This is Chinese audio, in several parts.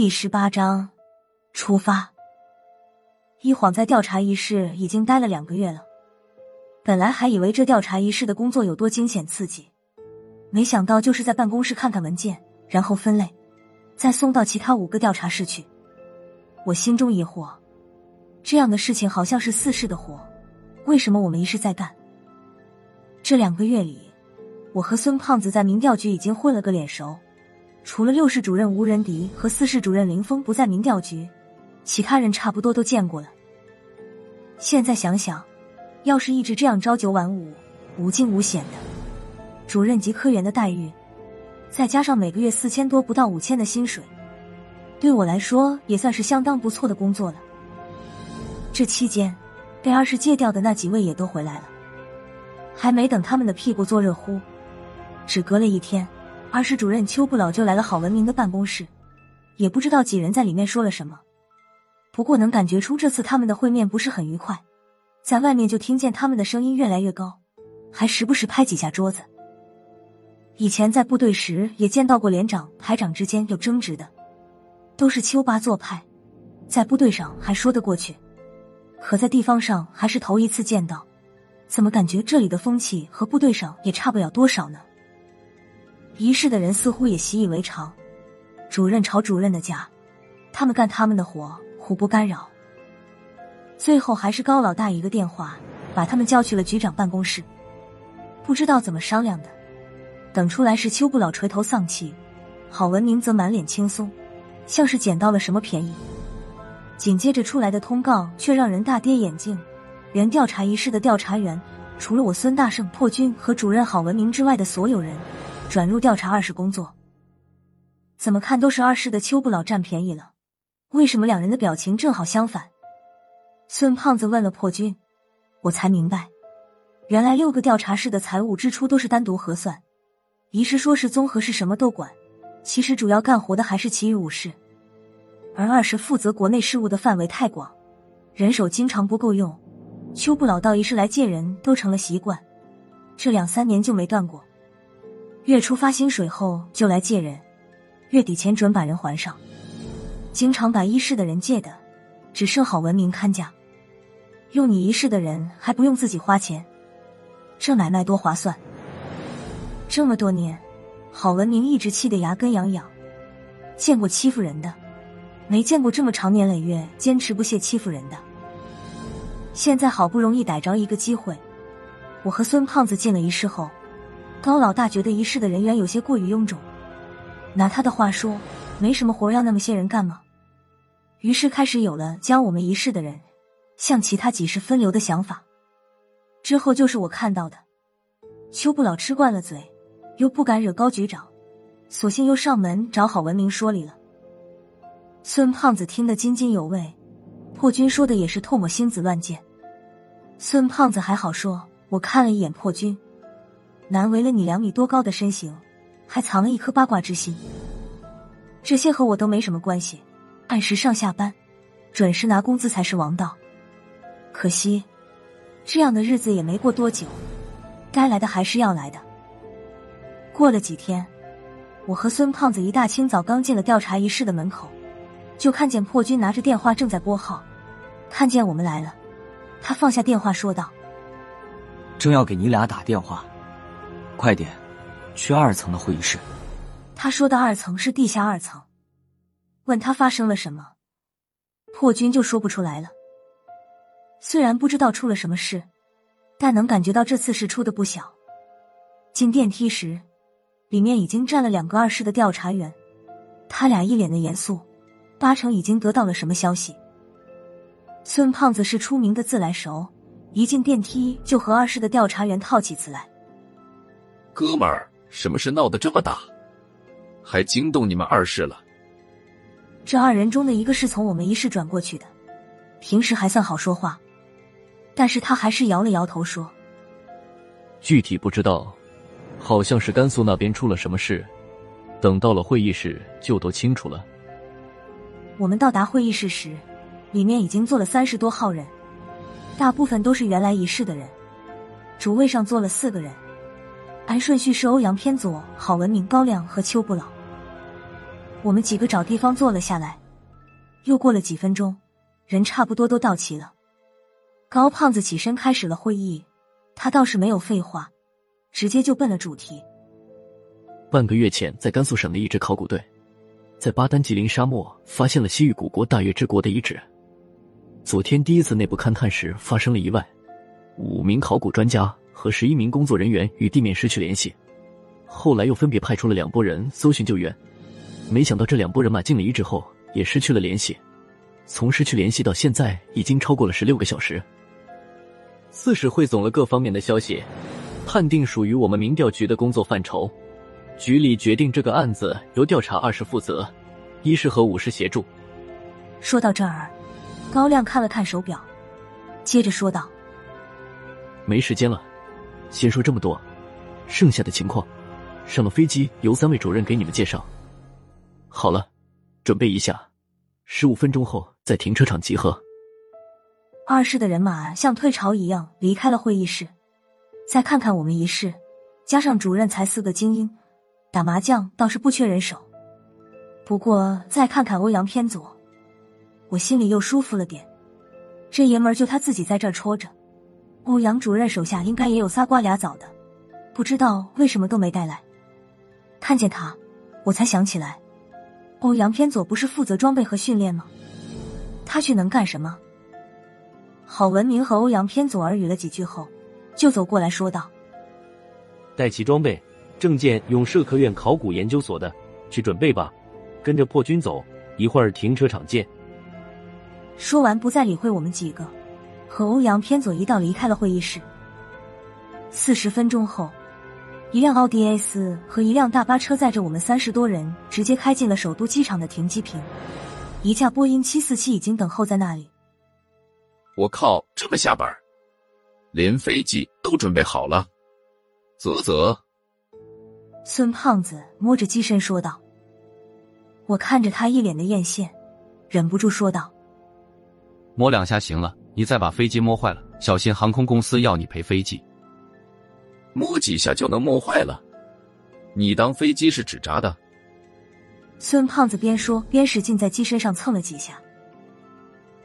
第十八章，出发。一晃在调查一室已经待了两个月了，本来还以为这调查一室的工作有多惊险刺激，没想到就是在办公室看看文件，然后分类，再送到其他五个调查室去。我心中疑惑，这样的事情好像是四室的活，为什么我们一室在干？这两个月里，我和孙胖子在民调局已经混了个脸熟。除了六室主任吴仁迪和四室主任林峰不在民调局，其他人差不多都见过了。现在想想，要是一直这样朝九晚五、无惊无险的，主任级科员的待遇，再加上每个月四千多不到五千的薪水，对我来说也算是相当不错的工作了。这期间，被二室借调的那几位也都回来了，还没等他们的屁股坐热乎，只隔了一天。二是主任邱不老就来了郝文明的办公室，也不知道几人在里面说了什么，不过能感觉出这次他们的会面不是很愉快，在外面就听见他们的声音越来越高，还时不时拍几下桌子。以前在部队时也见到过连长、排长之间有争执的，都是邱八做派，在部队上还说得过去，可在地方上还是头一次见到，怎么感觉这里的风气和部队上也差不了多少呢？一室的人似乎也习以为常，主任吵主任的架，他们干他们的活，互不干扰。最后还是高老大一个电话，把他们叫去了局长办公室。不知道怎么商量的，等出来是邱不老垂头丧气，郝文明则满脸轻松，像是捡到了什么便宜。紧接着出来的通告却让人大跌眼镜，原调查一室的调查员，除了我孙大圣、破军和主任郝文明之外的所有人。转入调查二室工作，怎么看都是二室的邱不老占便宜了。为什么两人的表情正好相反？孙胖子问了破军，我才明白，原来六个调查室的财务支出都是单独核算。一室说是综合是什么都管，其实主要干活的还是其余五室。而二室负责国内事务的范围太广，人手经常不够用。邱不老到一室来借人都成了习惯，这两三年就没断过。月初发薪水后就来借人，月底前准把人还上。经常把一室的人借的，只剩郝文明看家。用你一室的人还不用自己花钱，这买卖多划算。这么多年，郝文明一直气得牙根痒痒。见过欺负人的，没见过这么长年累月坚持不懈欺负人的。现在好不容易逮着一个机会，我和孙胖子进了一室后。高老大觉得一室的人员有些过于臃肿，拿他的话说，没什么活要那么些人干吗？于是开始有了将我们一室的人向其他几室分流的想法。之后就是我看到的，邱不老吃惯了嘴，又不敢惹高局长，索性又上门找郝文明说理了。孙胖子听得津津有味，破军说的也是唾沫星子乱溅。孙胖子还好说，我看了一眼破军。难为了你两米多高的身形，还藏了一颗八卦之心。这些和我都没什么关系，按时上下班，准时拿工资才是王道。可惜，这样的日子也没过多久，该来的还是要来的。过了几天，我和孙胖子一大清早刚进了调查一室的门口，就看见破军拿着电话正在拨号。看见我们来了，他放下电话说道：“正要给你俩打电话。”快点，去二层的会议室。他说的二层是地下二层。问他发生了什么，破军就说不出来了。虽然不知道出了什么事，但能感觉到这次事出的不小。进电梯时，里面已经站了两个二室的调查员，他俩一脸的严肃，八成已经得到了什么消息。孙胖子是出名的自来熟，一进电梯就和二室的调查员套起词来。哥们儿，什么事闹得这么大，还惊动你们二室了？这二人中的一个是从我们一室转过去的，平时还算好说话，但是他还是摇了摇头说：“具体不知道，好像是甘肃那边出了什么事，等到了会议室就都清楚了。”我们到达会议室时，里面已经坐了三十多号人，大部分都是原来一室的人，主位上坐了四个人。按顺序是欧阳偏左、郝文明、高亮和邱不老。我们几个找地方坐了下来。又过了几分钟，人差不多都到齐了。高胖子起身开始了会议，他倒是没有废话，直接就奔了主题。半个月前，在甘肃省的一支考古队，在巴丹吉林沙漠发现了西域古国大月之国的遗址。昨天第一次内部勘探时发生了意外，五名考古专家和十一名工作人员与地面失去联系。后来又分别派出了两拨人搜寻救援，没想到这两拨人马进了遗址后也失去了联系。从失去联系到现在，已经超过了十六个小时。四是汇总了各方面的消息，判定属于我们民调局的工作范畴。局里决定这个案子由调查二室负责，一师和五室协助。说到这儿，高亮看了看手表，接着说道：“没时间了，先说这么多，剩下的情况。”上了飞机，由三位主任给你们介绍。好了，准备一下，十五分钟后在停车场集合。二室的人马像退潮一样离开了会议室。再看看我们一室，加上主任才四个精英，打麻将倒是不缺人手。不过再看看欧阳偏左，我心里又舒服了点。这爷们儿就他自己在这儿戳着，欧阳主任手下应该也有仨瓜俩枣的，不知道为什么都没带来。看见他，我才想起来，欧阳偏左不是负责装备和训练吗？他去能干什么？郝文明和欧阳偏左耳语了几句后，就走过来说道：“带齐装备，证件用社科院考古研究所的去准备吧，跟着破军走，一会儿停车场见。”说完，不再理会我们几个，和欧阳偏左一道离开了会议室。四十分钟后。一辆奥迪 A 四和一辆大巴车载着我们三十多人，直接开进了首都机场的停机坪。一架波音七四七已经等候在那里。我靠，这么下本连飞机都准备好了。啧啧。孙胖子摸着机身说道。我看着他一脸的艳羡，忍不住说道：“摸两下行了，你再把飞机摸坏了，小心航空公司要你赔飞机。”摸几下就能摸坏了？你当飞机是纸扎的？孙胖子边说边使劲在机身上蹭了几下。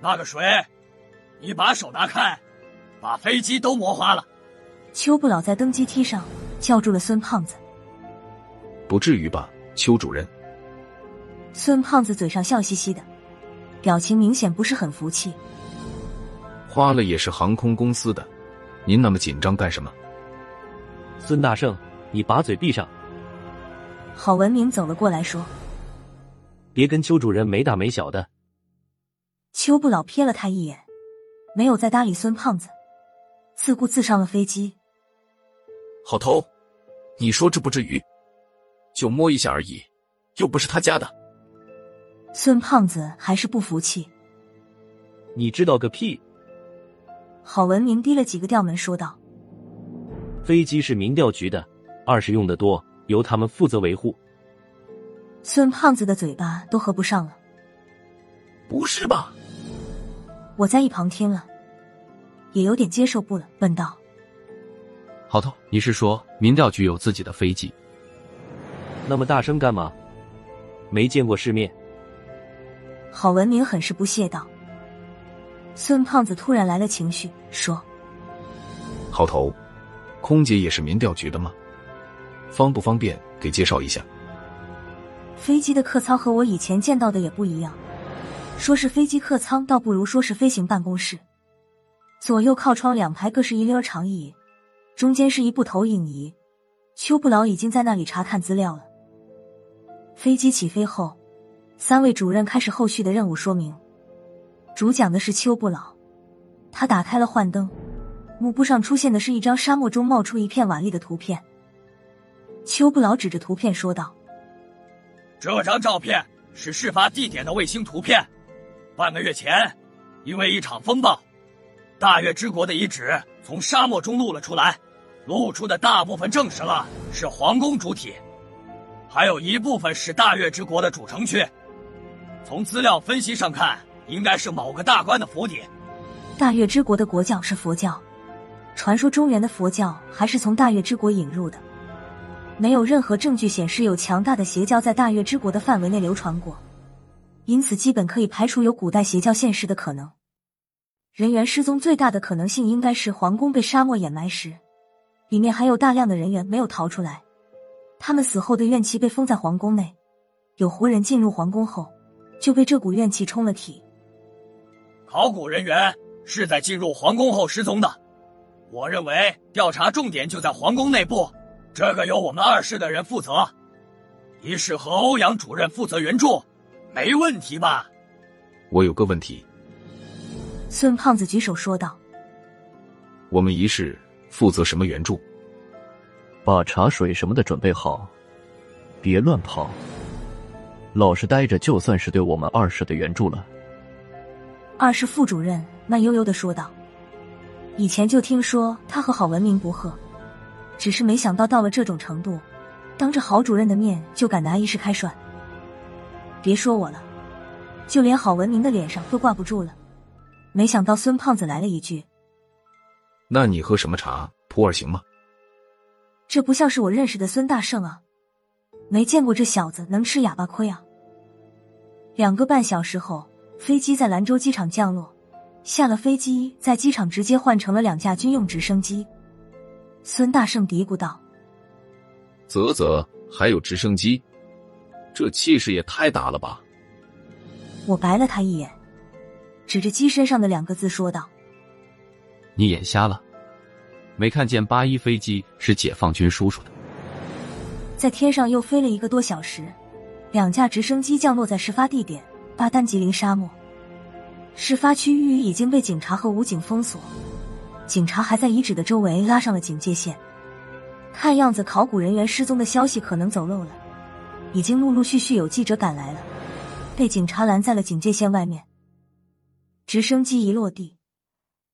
那个谁，你把手拿开，把飞机都磨花了。邱不老在登机梯上叫住了孙胖子。不至于吧，邱主任？孙胖子嘴上笑嘻嘻的，表情明显不是很服气。花了也是航空公司的，您那么紧张干什么？孙大圣，你把嘴闭上！郝文明走了过来，说：“别跟邱主任没大没小的。”邱不老瞥了他一眼，没有再搭理孙胖子，自顾自上了飞机。好头，你说至不至于？就摸一下而已，又不是他家的。孙胖子还是不服气。你知道个屁！郝文明低了几个调门，说道。飞机是民调局的，二是用的多，由他们负责维护。孙胖子的嘴巴都合不上了。不是吧？我在一旁听了，也有点接受不了，问道：“好头，你是说民调局有自己的飞机？那么大声干嘛？没见过世面？”郝文明很是不屑道。孙胖子突然来了情绪，说：“好头。”空姐也是民调局的吗？方不方便给介绍一下？飞机的客舱和我以前见到的也不一样，说是飞机客舱，倒不如说是飞行办公室。左右靠窗两排各是一溜长椅，中间是一部投影仪。邱不老已经在那里查看资料了。飞机起飞后，三位主任开始后续的任务说明。主讲的是邱不老，他打开了幻灯。幕布上出现的是一张沙漠中冒出一片瓦砾的图片。邱不老指着图片说道：“这张照片是事发地点的卫星图片。半个月前，因为一场风暴，大月之国的遗址从沙漠中露了出来。露出的大部分证实了是皇宫主体，还有一部分是大月之国的主城区。从资料分析上看，应该是某个大官的府邸。大月之国的国教是佛教。”传说中原的佛教还是从大月之国引入的。没有任何证据显示有强大的邪教在大月之国的范围内流传过，因此基本可以排除有古代邪教现世的可能。人员失踪最大的可能性应该是皇宫被沙漠掩埋时，里面还有大量的人员没有逃出来，他们死后的怨气被封在皇宫内，有活人进入皇宫后就被这股怨气冲了体。考古人员是在进入皇宫后失踪的，我认为调查重点就在皇宫内部，这个由我们二室的人负责，一室和欧阳主任负责援助，没问题吧？我有个问题，孙胖子举手说道。我们一室负责什么援助？把茶水什么的准备好，别乱跑，老实待着，就算是对我们二室的援助了。二是副主任慢悠悠的说道：“以前就听说他和郝文明不和，只是没想到到了这种程度，当着郝主任的面就敢拿一事开涮。别说我了，就连郝文明的脸上都挂不住了。没想到孙胖子来了一句：‘那你喝什么茶？普洱行吗？’这不像是我认识的孙大圣啊！没见过这小子能吃哑巴亏啊！两个半小时后。”飞机在兰州机场降落，下了飞机，在机场直接换成了两架军用直升机。孙大圣嘀咕道：“啧啧，还有直升机，这气势也太大了吧！”我白了他一眼，指着机身上的两个字说道：“你眼瞎了，没看见八一飞机是解放军叔叔的？”在天上又飞了一个多小时，两架直升机降落在事发地点。巴丹吉林沙漠，事发区域已经被警察和武警封锁，警察还在遗址的周围拉上了警戒线。看样子，考古人员失踪的消息可能走漏了，已经陆陆续续有记者赶来了，被警察拦在了警戒线外面。直升机一落地，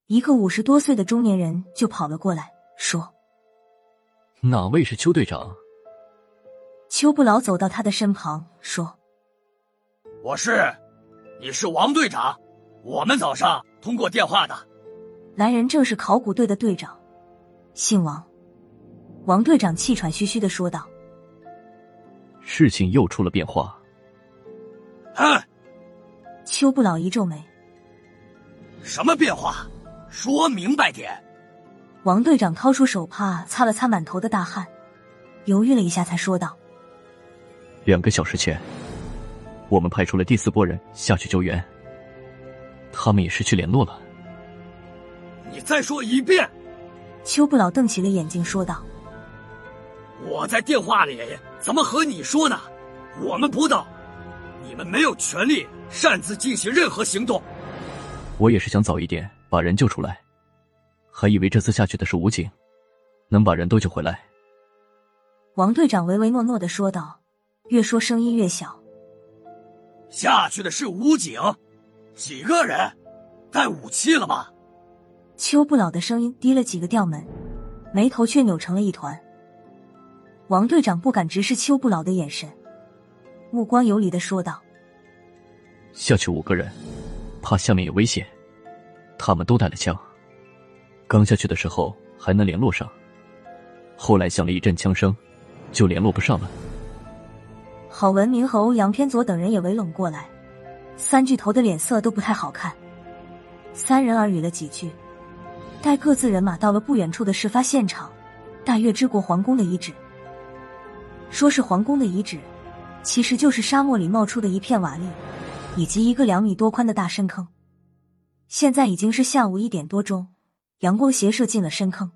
一个五十多岁的中年人就跑了过来，说：“哪位是邱队长？”邱不老走到他的身旁，说。我是，你是王队长，我们早上通过电话的。来人正是考古队的队长，姓王。王队长气喘吁吁的说道：“事情又出了变化。”哼！邱不老一皱眉：“什么变化？说明白点。”王队长掏出手帕擦了擦满头的大汗，犹豫了一下，才说道：“两个小时前。”我们派出了第四波人下去救援，他们也失去联络了。你再说一遍！邱不老瞪起了眼睛说道：“我在电话里怎么和你说呢？我们不到，你们没有权利擅自进行任何行动。我也是想早一点把人救出来，还以为这次下去的是武警，能把人都救回来。”王队长唯唯诺诺的说道，越说声音越小。下去的是武警，几个人？带武器了吗？邱不老的声音低了几个调门，眉头却扭成了一团。王队长不敢直视邱不老的眼神，目光游离的说道：“下去五个人，怕下面有危险，他们都带了枪。刚下去的时候还能联络上，后来响了一阵枪声，就联络不上了。”郝文明和欧阳偏左等人也围拢过来，三巨头的脸色都不太好看。三人耳语了几句，带各自人马到了不远处的事发现场——大月之国皇宫的遗址。说是皇宫的遗址，其实就是沙漠里冒出的一片瓦砾，以及一个两米多宽的大深坑。现在已经是下午一点多钟，阳光斜射进了深坑，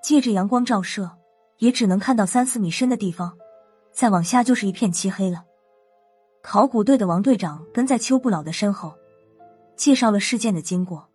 借着阳光照射，也只能看到三四米深的地方。再往下就是一片漆黑了。考古队的王队长跟在邱不老的身后，介绍了事件的经过。